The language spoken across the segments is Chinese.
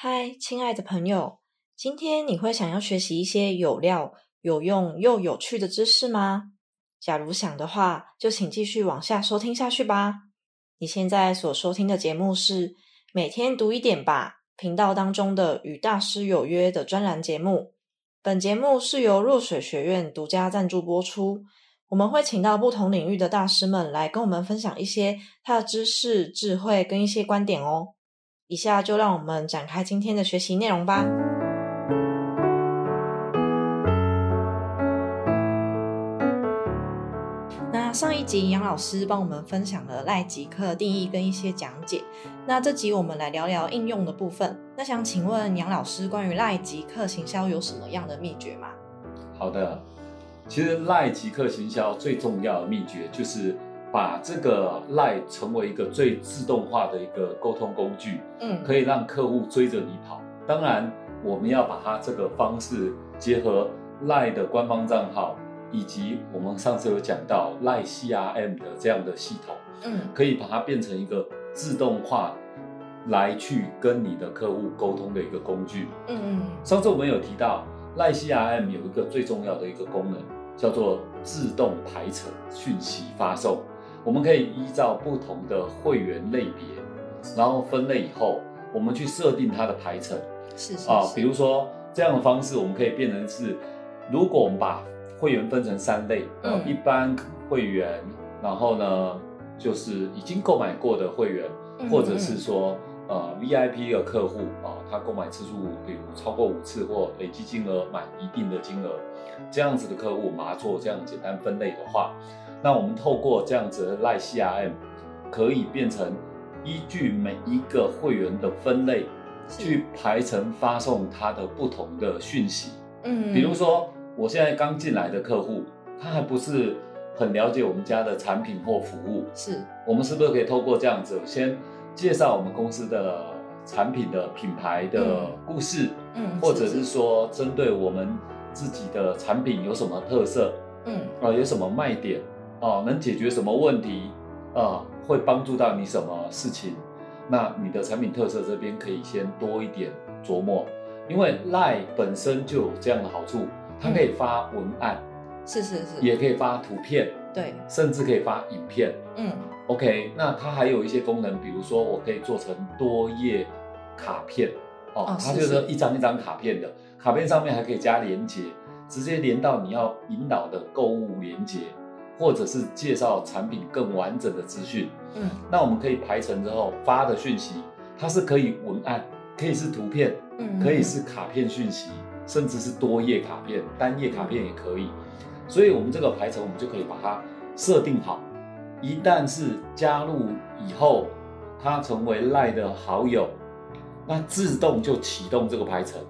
嗨，亲爱的朋友，今天你会想要学习一些有料、有用又有趣的知识吗？假如想的话，就请继续往下收听下去吧。你现在所收听的节目是每天读一点吧频道当中的与大师有约的专栏节目。本节目是由若水学院独家赞助播出。我们会请到不同领域的大师们来跟我们分享一些他的知识、智慧跟一些观点哦。以下就让我们展开今天的学习内容吧。那上一集杨老师帮我们分享了赖即刻定义跟一些讲解。那这集我们来聊聊应用的部分。那想请问杨老师，关于赖即刻行销有什么样的秘诀吗？好的。其实赖即刻行销最重要的秘诀就是把这个赖成为一个最自动化的一个沟通工具，嗯，可以让客户追着你跑。当然，我们要把它这个方式结合赖的官方账号，以及我们上次有讲到赖 CRM 的这样的系统，嗯，可以把它变成一个自动化来去跟你的客户沟通的一个工具。嗯嗯，上次我们有提到赖 CRM 有一个最重要的一个功能。叫做自动排程讯息发送，我们可以依照不同的会员类别，然后分类以后，我们去设定它的排程。是是，是啊，比如说这样的方式，我们可以变成是，如果我们把会员分成三类，嗯，一般会员，然后呢，就是已经购买过的会员，嗯、或者是说呃 VIP 的客户啊，他购买次数比如超过五次或累计金额满一定的金额。这样子的客户，麻做这样简单分类的话，那我们透过这样子的 LINE CRM，可以变成依据每一个会员的分类，去排成发送他的不同的讯息。嗯，比如说我现在刚进来的客户，他还不是很了解我们家的产品或服务，是我们是不是可以透过这样子，先介绍我们公司的产品的品牌的故事，嗯，或者是说针对我们。自己的产品有什么特色？嗯，啊，有什么卖点？啊，能解决什么问题？啊，会帮助到你什么事情？那你的产品特色这边可以先多一点琢磨，因为 LINE 本身就有这样的好处，它可以发文案，是是是，也可以发图片，对，甚至可以发影片。嗯，OK，那它还有一些功能，比如说我可以做成多页卡片。哦，它就是一张一张卡片的，卡片上面还可以加连接，直接连到你要引导的购物连结，或者是介绍产品更完整的资讯。嗯，那我们可以排成之后发的讯息，它是可以文案，可以是图片，嗯，可以是卡片讯息，甚至是多页卡片、单页卡片也可以。所以，我们这个排程，我们就可以把它设定好。一旦是加入以后，他成为 LINE 的好友。那自动就启动这个排程，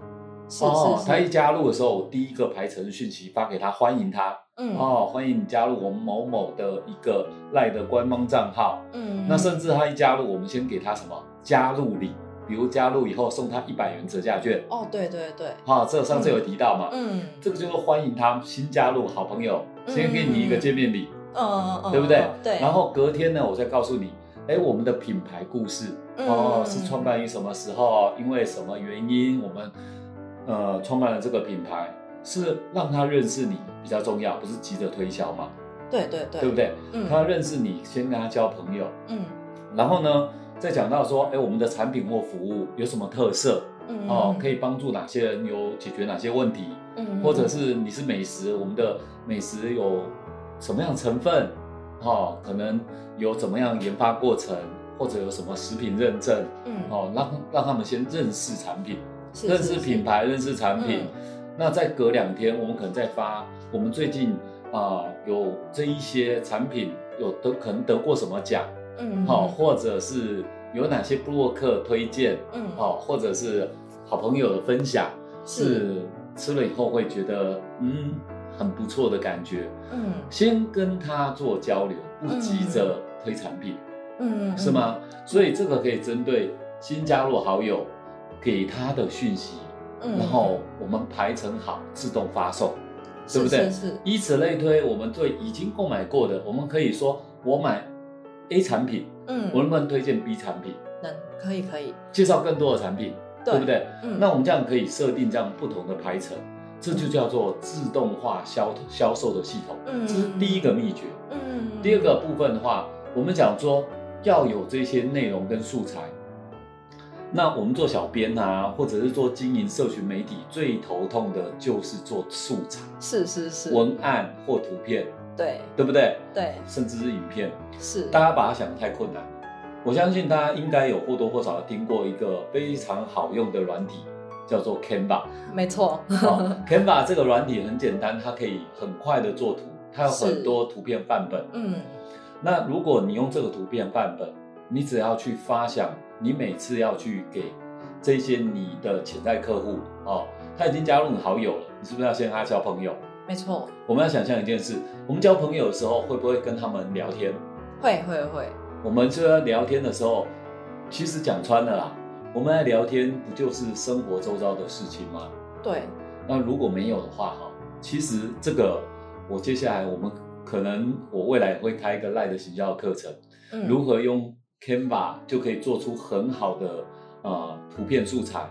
是是是哦，他一加入的时候，我第一个排程讯息发给他，欢迎他，嗯，哦，欢迎你加入我们某某的一个赖的官方账号，嗯，那甚至他一加入，我们先给他什么加入礼，比如加入以后送他一百元折价券，哦，对对对，哈、哦，这上次有提到嘛，嗯，这个就是欢迎他新加入好朋友，先给你一个见面礼，嗯嗯嗯，对不对？对，然后隔天呢，我再告诉你。哎，我们的品牌故事、嗯、哦，是创办于什么时候？因为什么原因？我们呃创办了这个品牌，是让他认识你比较重要，不是急着推销嘛？对对对，对不对？嗯，他认识你，先跟他交朋友。嗯，然后呢，再讲到说，哎，我们的产品或服务有什么特色？嗯哦，可以帮助哪些人？有解决哪些问题？嗯，或者是你是美食，我们的美食有什么样成分？哦，可能有怎么样研发过程，或者有什么食品认证，嗯，哦，让让他们先认识产品，是是是认识品牌，认识产品。嗯、那再隔两天，我们可能再发，我们最近啊、呃、有这一些产品有得可能得过什么奖，嗯，好、哦，或者是有哪些布洛克推荐，嗯，好、哦，或者是好朋友的分享，是，是。吃了以后会觉得，嗯。很不错的感觉，嗯，先跟他做交流，不急着推产品，嗯，是吗？所以这个可以针对新加入好友给他的讯息，嗯，然后我们排成好，自动发送，对不对？是，是，是。以此类推，我们对已经购买过的，我们可以说我买 A 产品，嗯，我能不能推荐 B 产品？能，可以，可以。介绍更多的产品，对，对不对？嗯，那我们这样可以设定这样不同的排程，这就叫做自动化销销售的系统。嗯，这是第一个秘诀。嗯，第二个部分的话，我们讲说要有这些内容跟素材。那我们做小编啊，或者是做经营社群媒体，最头痛的就是做素材，是是是，文案或图片，对，对不对？对，甚至是影片，是。大家把它想得太困难。我相信大家应该有或多或少听过一个非常好用的软体，叫做 Canva。没错，Canva 这个软体很简单，它可以很快的做图，它有很多图片范本。嗯，那如果你用这个图片范本，你只要去发想。你每次要去给这些你的潜在客户哦，他已经加入你好友了，你是不是要先跟他交朋友？没错。我们要想象一件事，我们交朋友的时候会不会跟他们聊天？会会会。我们就要聊天的时候，其实讲穿了啦，我们来聊天不就是生活周遭的事情吗？对。那如果没有的话哈，其实这个我接下来我们可能我未来会开一个赖的行销课程，嗯，如何用。Canva 就可以做出很好的呃图片素材，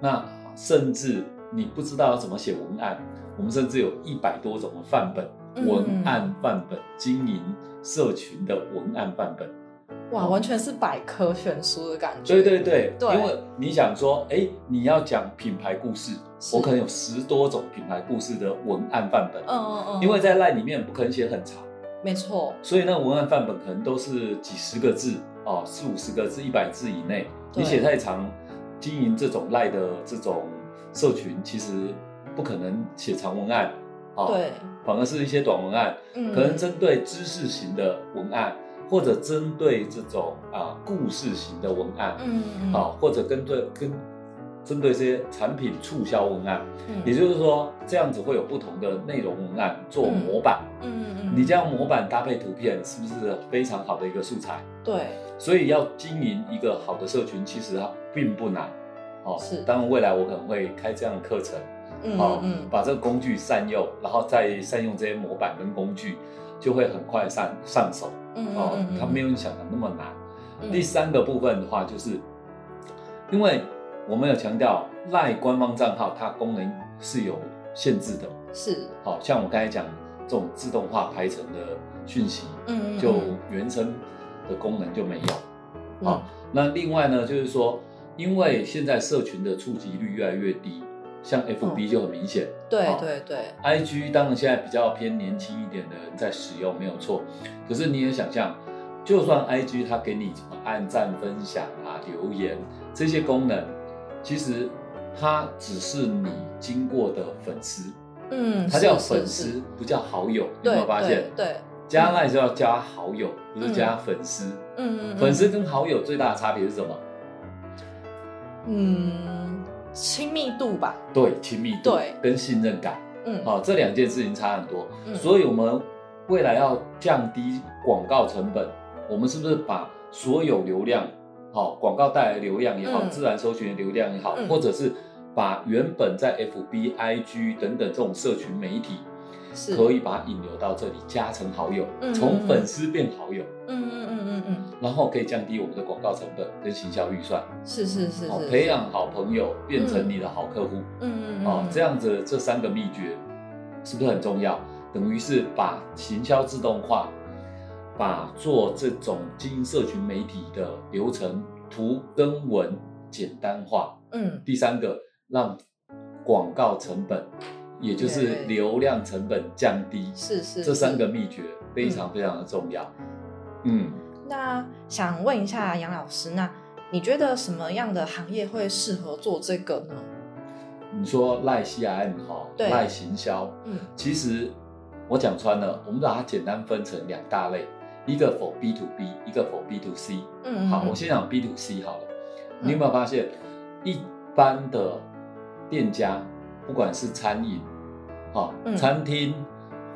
那甚至你不知道要怎么写文案，我们甚至有一百多种的范本，文案范本，经营社群的文案范本，哇，完全是百科全书的感觉。对对对，对，因为你想说，哎，你要讲品牌故事，我可能有十多种品牌故事的文案范本，嗯嗯嗯，因为在 LINE 里面不可能写很长，没错，所以那文案范本可能都是几十个字。哦，四五十个字，一百字以内，你写太长，经营这种赖的这种社群，其实不可能写长文案，哦，对，反而是一些短文案，嗯，可能针对知识型的文案，或者针对这种啊故事型的文案，嗯嗯，好，或者跟对跟针对这些产品促销文案，嗯，也就是说这样子会有不同的内容文案做模板，嗯嗯嗯，你这样模板搭配图片，是不是非常好的一个素材？对。所以要经营一个好的社群，其实它并不难，哦，是。当然未来我可能会开这样的课程，嗯嗯，把这个工具善用，然后再善用这些模板跟工具，就会很快上上手，嗯哦，它没有你想的那么难。嗯、第三个部分的话，就是因为我们有强调赖官方账号它功能是有限制的，是。好像我刚才讲这种自动化排程的讯息，嗯，就原生。的功能就没有，好、嗯，那另外呢，就是说，因为现在社群的触及率越来越低，像 FB 就很明显，嗯、对对。对，IG 当然现在比较偏年轻一点的人在使用没有错，可是你也想象，就算 IG 它给你什么按赞、分享啊、留言这些功能，其实他只是你经过的粉丝，嗯，他叫粉丝，不叫好友，你有没有发现？对。加赖是要加好友，不是加粉丝。嗯嗯，粉丝跟好友最大的差别是什么？嗯，亲密度吧。对，亲密度。对，跟信任感。嗯，好，这两件事情差很多。嗯，所以我们未来要降低广告成本，我们是不是把所有流量，好，广告带来流量也好，自然搜寻的流量也好，或者是把原本在 FB、IG 等等这种社群媒体。可以把它引流到这里，加成好友，从、嗯、粉丝变好友，嗯嗯嗯嗯。嗯，然后可以降低我们的广告成本跟行销预算，是是是，是，培养好朋友变成你的好客户，嗯嗯。哦，这样子这三个秘诀是不是很重要？等于是把行销自动化，把做这种经营社群媒体的流程图跟文简单化，嗯，第三个让广告成本。也就是流量成本降低，是是，这三个秘诀非常非常的重要。嗯，嗯，那想问一下杨老师，那你觉得什么样的行业会适合做这个呢？你说赖 CRM 哈，赖行销，嗯，其实我讲穿了，我们把它简单分成两大类，一个 for B to B，一个 for B to C。嗯，好，我先讲 B to C 好了。你有没有发现，一般的店家，不管是餐饮，好，餐厅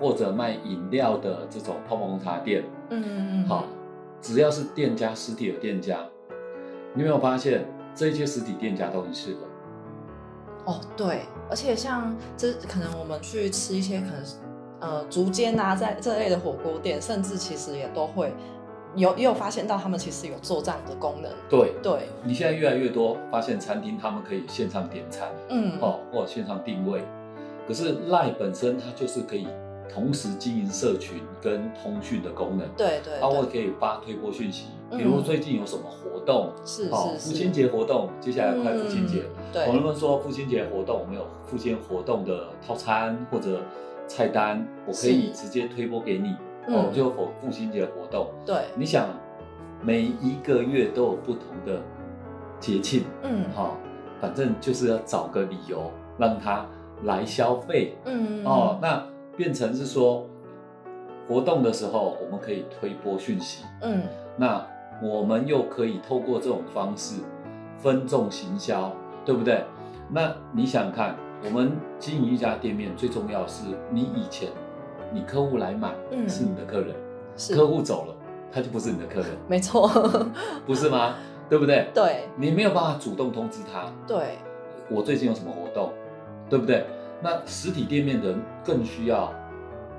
或者卖饮料的这种泡泡红茶店，嗯嗯嗯，好，只要是店家实体的店家，你有没有发现这些实体店家都很适合？哦，对，而且像这可能我们去吃一些可能呃竹间啊，在这类的火锅店，甚至其实也都会有也有发现到他们其实有做这样的功能。对对，你现在越来越多发现餐厅他们可以线上点餐，嗯，哦，或者线上定位。可是 LINE 本身它就是可以同时经营社群跟通讯的功能。对对，包括可以发推播讯息，比如最近有什么活动，是是父亲节活动，接下来快父亲节，对，我能不能说父亲节活动我们有父亲活动的套餐或者菜单，我可以直接推播给你。哦，就否父亲节活动，对，你想每一个月都有不同的节庆，嗯，好，反正就是要找个理由让他来消费，嗯，哦，那变成是说活动的时候我们可以推波讯息，嗯，那我们又可以透过这种方式分众行销，对不对？那你想看，我们经营一家店面最重要的是你以前。你客户来买，是你的客人，是客户走了，他就不是你的客人，没错，不是吗？对不对？对，你没有办法主动通知他，对，我最近有什么活动，对不对？那实体店面的人更需要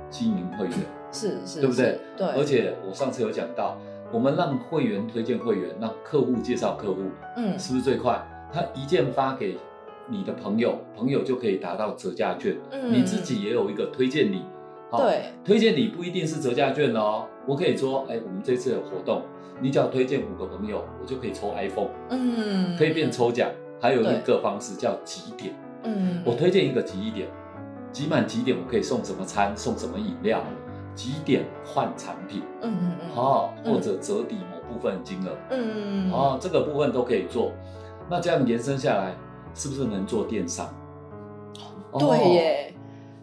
经营会员，是是，对不对？对，而且我上次有讲到，我们让会员推荐会员，让客户介绍客户，嗯，是不是最快？他一键发给你的朋友，朋友就可以达到折价券，嗯，你自己也有一个推荐礼。对，推荐礼不一定是折价券哦，我可以说，哎，我们这次有活动，你只要推荐五个朋友，我就可以抽 iPhone，嗯，可以变抽奖。还有一个方式叫集点，嗯，我推荐一个集一点，集满集点，我可以送什么餐，送什么饮料，集点换产品，嗯嗯嗯，好，或者折抵某部分金额，嗯嗯，哦，这个部分都可以做。那这样延伸下来，是不是能做电商？对耶。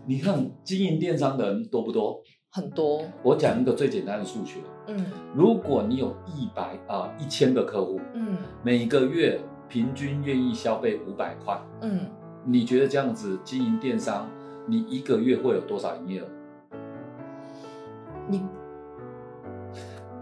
你看经营电商的人多不多？很多。我讲一个最简单的数学，嗯，如果你有一百啊一千个客户，嗯，每个月平均愿意消费五百块，嗯，你觉得这样子经营电商，你一个月会有多少营业额？你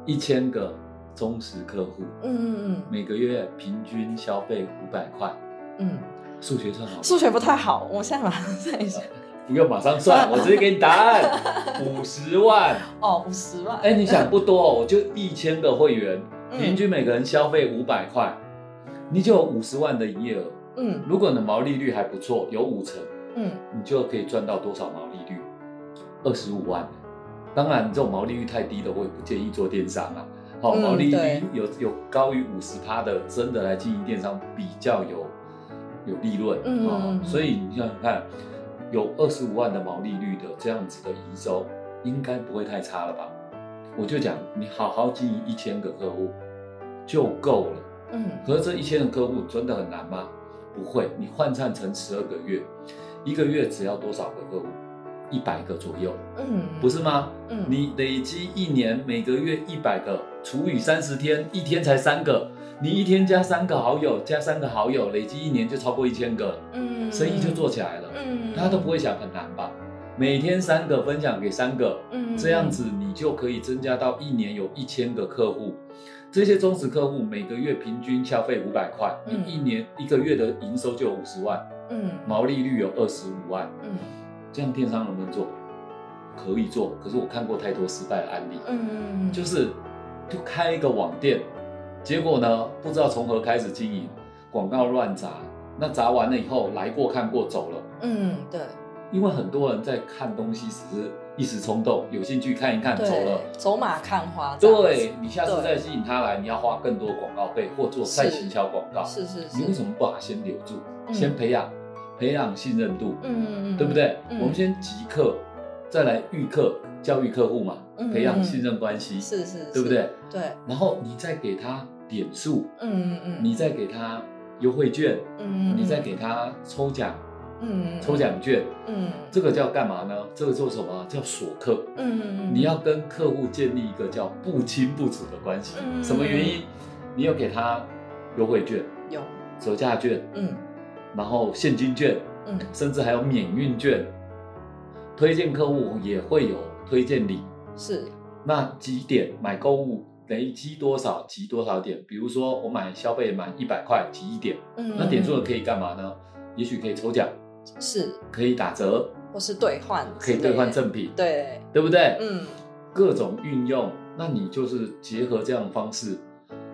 一千个忠实客户，嗯嗯嗯，每个月平均消费五百块，嗯，数学算好？数学不太好，我现在马上算一下。不用马上算，我直接给你答案，五十万哦，五十万。哎，你想不多，我就一千个会员，平均每个人消费五百块，你就有五十万的营业额。嗯，如果你的毛利率还不错，有五成，嗯，你就可以赚到多少毛利率？二十五万。当然，这种毛利率太低的，我也不建议做电商啊。好，毛利率有有高于五十趴的，真的来经营电商比较有有利润。嗯，所以你想想看。有二十五万的毛利率的这样子的营收，应该不会太差了吧？我就讲，你好好经营一千个客户就够了。嗯，可是这一千个客户真的很难吗？不会，你换算成十二个月，一个月只要多少个客户？一百个左右。嗯，不是吗？嗯，你累积一年每个月一百个，除以三十天，一天才三个。你一天加三个好友，加三个好友，累积一年就超过一千个，嗯，生意就做起来了，嗯，大家都不会想很难吧？每天三个分享给三个，嗯，这样子你就可以增加到一年有一千个客户，这些忠实客户每个月平均消费五百块，你一年一个月的营收就有五十万，嗯，毛利率有二十五万，嗯，这样电商能不能做？可以做，可是我看过太多失败的案例，嗯，就是就开一个网店。结果呢？不知道从何开始经营，广告乱砸，那砸完了以后，来过看过走了。嗯，对。因为很多人在看东西只是一时冲动，有兴趣看一看走了，走马看花。对，你下次再吸引他来，你要花更多广告费或做再行销广告。是是是。你为什么不把他先留住，先培养培养信任度？嗯嗯对不对？我们先即刻，再来预客，教育客户嘛，培养信任关系。是是。对不对？对。然后你再给他。点数，嗯嗯嗯，你再给他优惠券，嗯，你再给他抽奖，嗯，抽奖券，嗯，这个叫干嘛呢？这个做什么？叫锁客，嗯嗯，你要跟客户建立一个叫不清不楚的关系。什么原因？你有给他优惠券，有折价券，嗯，然后现金券，嗯，甚至还有免运券。推荐客户也会有推荐礼，是，那几点买购物？累积多少集多少点？比如说我买消费满一百块集一点，嗯，那点数了可以干嘛呢？也许可以抽奖，是，可以打折，或是兑换，可以兑换赠品，对，对不对？嗯，各种运用那你就是结合这样的方式，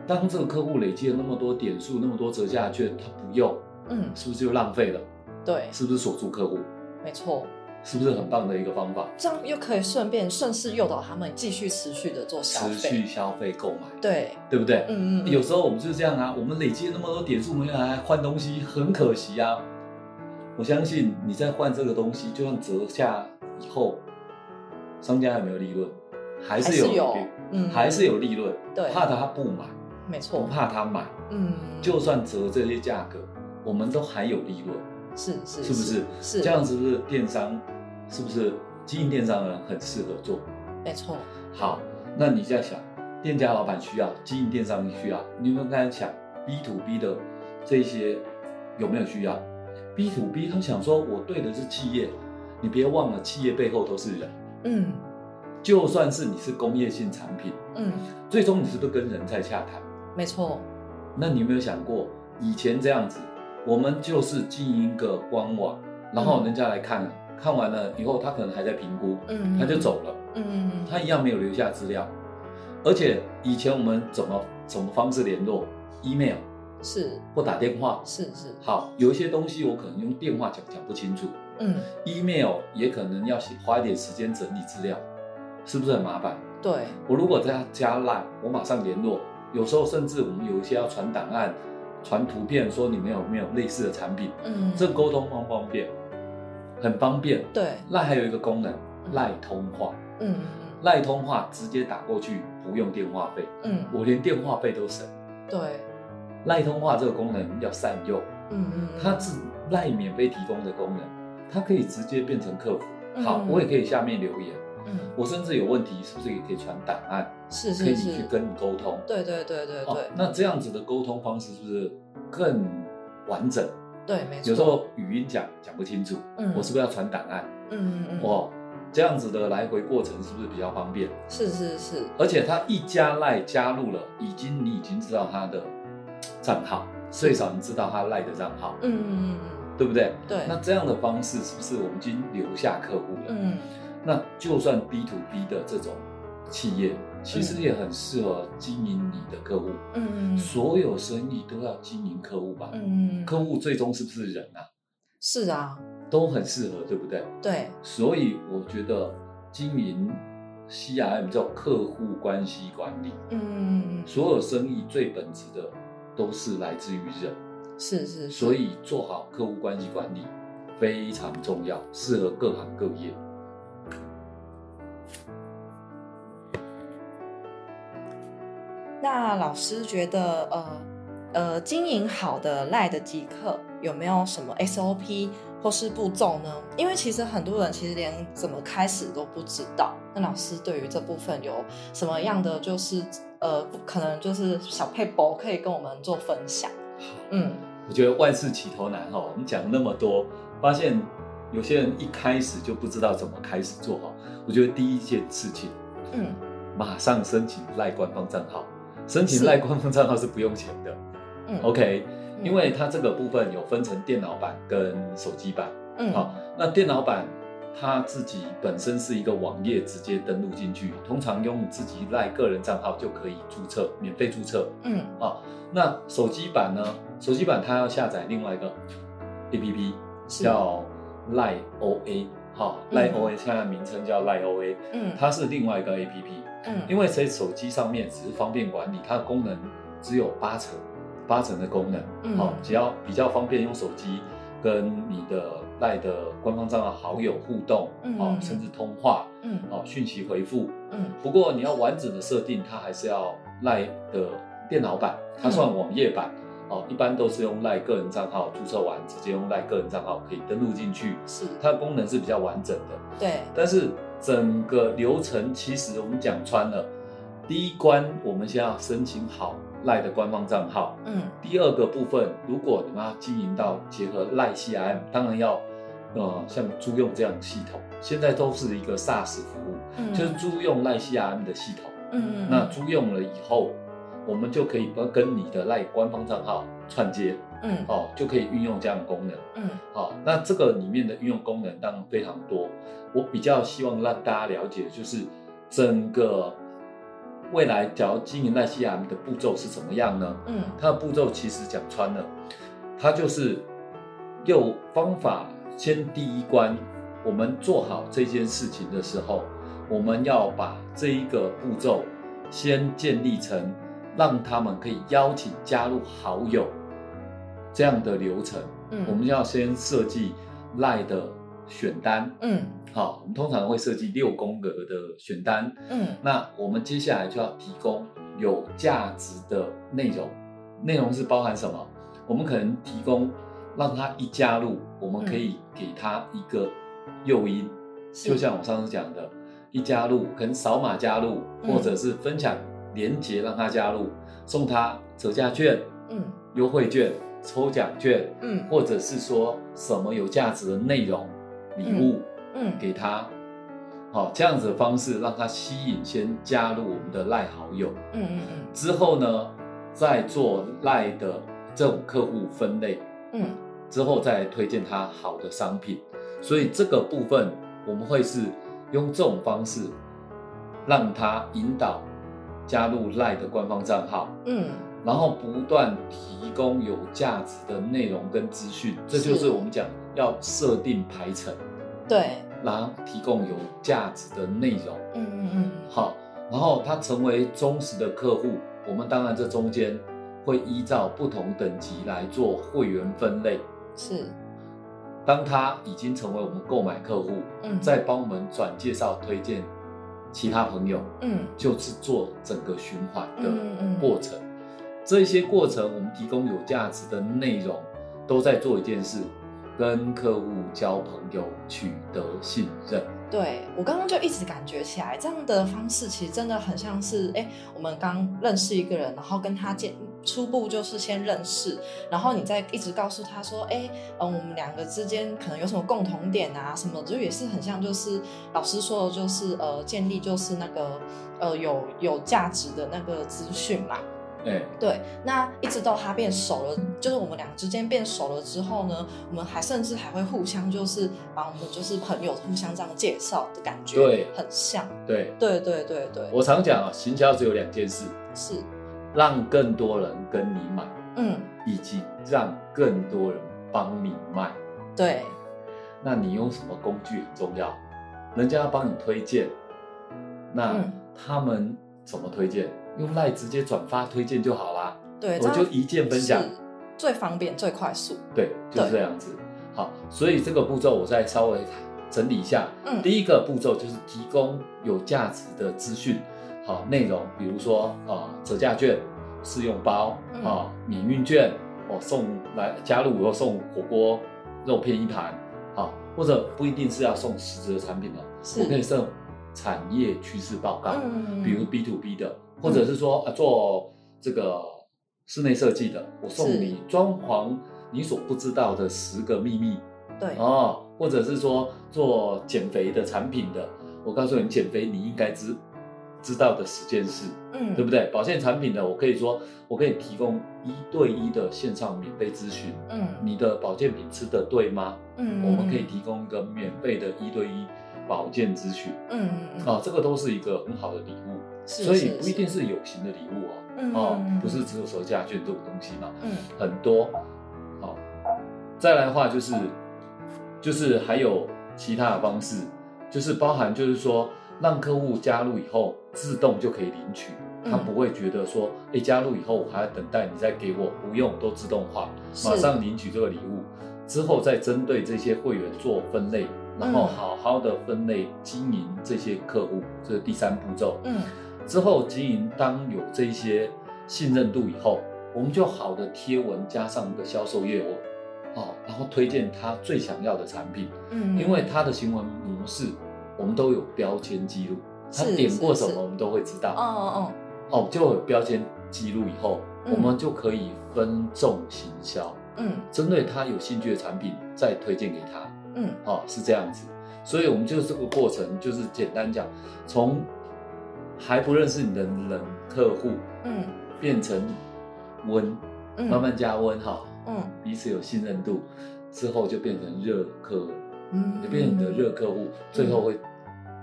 当这个客户累积了那么多点数、那么多折价券，他不用，嗯，是不是就浪费了？对，是不是锁住客户？没错。是不是很棒的一个方法？这样又可以顺便顺势诱导他们继续持续的做消费，持续消费购买，对对不对？嗯，嗯嗯。有时候我们就是这样啊，我们累积了那么多点数，没有来换东西，很可惜啊。我相信你在换这个东西，就算折价以后，商家有没有利润？还是有，还是有，嗯，还是有利润。对，怕他不买，没错，不怕他买，嗯，就算折这些价格，我们都还有利润。是是，是不是？是这样子，是不是电商？是不是经营电商的人很适合做？没错。好，那你在想，店家老板需要，经营电商需要，你有没有刚才想 B to B 的这些有没有需要？B to B 他想说，我对的是企业，你别忘了，企业背后都是人。嗯。就算是你是工业性产品，嗯，最终你是不是跟人在洽谈？没错。那你有没有想过，以前这样子，我们就是经营一个官网，然后人家来看。嗯看完了以后，他可能还在评估，嗯，他就走了，嗯，他一样没有留下资料，而且以前我们怎么什么方式联络？email 是，或打电话。是是。好，有一些东西我可能用电话讲讲不清楚，嗯，email 也可能要花一点时间整理资料，是不是很麻烦？对，我如果在加 line，我马上联络，有时候甚至我们有一些要传档案、传图片，说你们有没有类似的产品，嗯，这沟通方不方便？很方便，对。赖还有一个功能，赖通话，嗯，赖通话直接打过去不用电话费，嗯，我连电话费都省。对，赖通话这个功能要善用，嗯嗯，它是赖免费提供的功能，它可以直接变成客服。好，我也可以下面留言，嗯，我甚至有问题是不是也可以传档案？是是是，可以去跟你沟通。对对对对对。那这样子的沟通方式是不是更完整？对，没错。有时候语音讲讲不清楚，嗯，我是不是要传档案？嗯嗯嗯。哇，这样子的来回过程是不是比较方便？是是是。而且他一加赖加入了，已经你已经知道他的账号，最少你知道他赖的账号。嗯嗯嗯嗯，对不对？对。那这样的方式是不是我们已经留下客户了？嗯。那就算 B to B 的这种企业。其实也很适合经营你的客户，嗯，所有生意都要经营客户吧，嗯，客户最终是不是人啊？是啊，都很适合，对不对？对，所以我觉得经营 CRM 叫客户关系管理，嗯，所有生意最本质的都是来自于人，是是，是，所以做好客户关系管理非常重要，适合各行各业。那老师觉得，呃，呃，经营好的赖的即客有没有什么 SOP 或是步骤呢？因为其实很多人其实连怎么开始都不知道。那老师对于这部分有什么样的就是呃，可能就是小撇步可以跟我们做分享？嗯，我觉得万事起头难哈，我们讲那么多，发现有些人一开始就不知道怎么开始做哈。我觉得第一件事情，嗯，马上申请赖官方账号。申请赖官方账号是不用钱的，嗯，OK，因为它这个部分有分成电脑版跟手机版，嗯，好，那电脑版它自己本身是一个网页，直接登录进去，通常用自己赖个人账号就可以注册，免费注册，嗯，啊，那手机版呢？手机版它要下载另外一个 APP，叫赖 OA，好，赖 OA 现在名称叫赖 OA，嗯，它是另外一个 APP。嗯，因为在手机上面只是方便管理，它的功能只有八成，八成的功能，嗯，好，只要比较方便用手机跟你的赖的官方账号好友互动，嗯，哦，甚至通话，嗯，哦，讯息回复，嗯，不过你要完整的设定，它还是要赖的电脑版，它算网页版，哦，一般都是用赖个人账号注册完，直接用赖个人账号可以登录进去，是，它的功能是比较完整的，对，但是。整个流程其实我们讲穿了，第一关我们先要申请好赖的官方账号。嗯。第二个部分，如果你们要经营到结合赖 CRM，当然要呃像租用这样的系统，现在都是一个 SaaS 服务，嗯，就是租用赖 CRM 的系统。嗯。那租用了以后，我们就可以跟你的赖官方账号串接。嗯。哦，就可以运用这样的功能。嗯。好，那这个里面的运用功能当然非常多。我比较希望让大家了解，就是整个未来假如经营赖 CRM 的步骤是怎么样呢？嗯，它的步骤其实讲穿了，它就是用方法先第一关，我们做好这件事情的时候，我们要把这一个步骤先建立成让他们可以邀请加入好友这样的流程。嗯，我们要先设计赖的选单。嗯。好，我们通常会设计六宫格的选单。嗯，那我们接下来就要提供有价值的内容。内容是包含什么？我们可能提供让他一加入，我们可以给他一个诱因，嗯、就像我上次讲的，一加入可能扫码加入，或者是分享连接让他加入，送他折价券、嗯，优惠券、抽奖券，嗯，或者是说什么有价值的内容礼物。嗯，给他，好，这样子的方式让他吸引，先加入我们的赖好友。嗯嗯嗯。之后呢，再做赖的这种客户分类。嗯。之后再推荐他好的商品。所以这个部分我们会是用这种方式，让他引导加入赖的官方账号。嗯。然后不断提供有价值的内容跟资讯，这就是我们讲要设定排程。对，然后提供有价值的内容，嗯嗯嗯，好，然后他成为忠实的客户，我们当然这中间会依照不同等级来做会员分类，是，当他已经成为我们购买客户，嗯，再帮我们转介绍推荐其他朋友，嗯，就是做整个循环的过程，嗯嗯嗯，这些过程我们提供有价值的内容，都在做一件事。跟客户交朋友，取得信任。对，我刚刚就一直感觉起来，这样的方式其实真的很像是，哎，我们刚认识一个人，然后跟他见初步就是先认识，然后你再一直告诉他说，哎，嗯，我们两个之间可能有什么共同点啊，什么就也是很像，就是老师说的，就是呃，建立就是那个呃有有价值的那个资讯嘛。对对，那一直到他变熟了，就是我们两个之间变熟了之后呢，我们还甚至还会互相就是把我们就是朋友互相这样介绍的感觉，对，很像。对对对对对，我常讲啊，行销只有两件事，是让更多人跟你买，嗯，以及让更多人帮你卖。对，那你用什么工具很重要，人家要帮你推荐，那他们怎么推荐？用赖直接转发推荐就好啦，对，我就一键分享，最方便最快速，对，就是这样子。好，所以这个步骤我再稍微整理一下。嗯，第一个步骤就是提供有价值的资讯，好内容，比如说啊折价券、试用包啊免运券哦送来加入以后送火锅肉片一盘，啊，或者不一定是要送实质的产品的，我可以送产业趋势报告，嗯，比如 B to B 的。或者是说啊，做这个室内设计的，我送你装潢你所不知道的十个秘密，对哦，或者是说做减肥的产品的，我告诉你减肥你应该知知道的十件事，嗯，对不对？保健产品的，我可以说我可以提供一对一的线上免费咨询，嗯，你的保健品吃的对吗？嗯，我们可以提供一个免费的一对一保健咨询，嗯嗯，啊，这个都是一个很好的礼物。所以不一定是有形的礼物哦，嗯、哦，不是只有折价券这种东西嘛，嗯，很多，好、哦，再来的话就是，就是还有其他的方式，就是包含就是说，让客户加入以后自动就可以领取，他不会觉得说，哎、嗯，加入以后我还要等待你再给我，不用，都自动化，马上领取这个礼物，之后再针对这些会员做分类，然后好好的分类经营这些客户，这是第三步骤，嗯。之后经营，当有这些信任度以后，我们就好的贴文加上一个销售业务，哦，然后推荐他最想要的产品，嗯，因为他的行为模式我们都有标签记录，他点过什么我们都会知道，哦哦哦，哦，就有标签记录以后，我们就可以分众行销，嗯，针对他有兴趣的产品再推荐给他，嗯，哦，是这样子，所以我们就这个过程就是简单讲，从。还不认识你的冷客户，嗯，变成温，嗯、慢慢加温哈，嗯，彼此有信任度，之后就变成热客，嗯，就变成你的热客户，嗯、最后会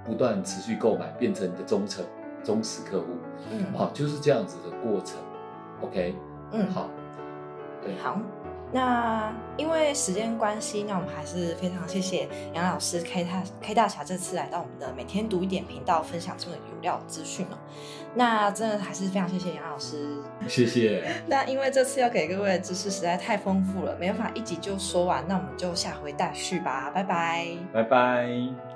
不断持续购买，变成你的忠诚忠实客户。嗯，好，就是这样子的过程。OK，嗯，好，对，好。那因为时间关系，那我们还是非常谢谢杨老师 K 大 K 大侠这次来到我们的每天读一点频道，分享这么有料资讯哦。那真的还是非常谢谢杨老师，谢谢。那因为这次要给各位的知识实在太丰富了，没办法一集就说完，那我们就下回待续吧，拜拜，拜拜。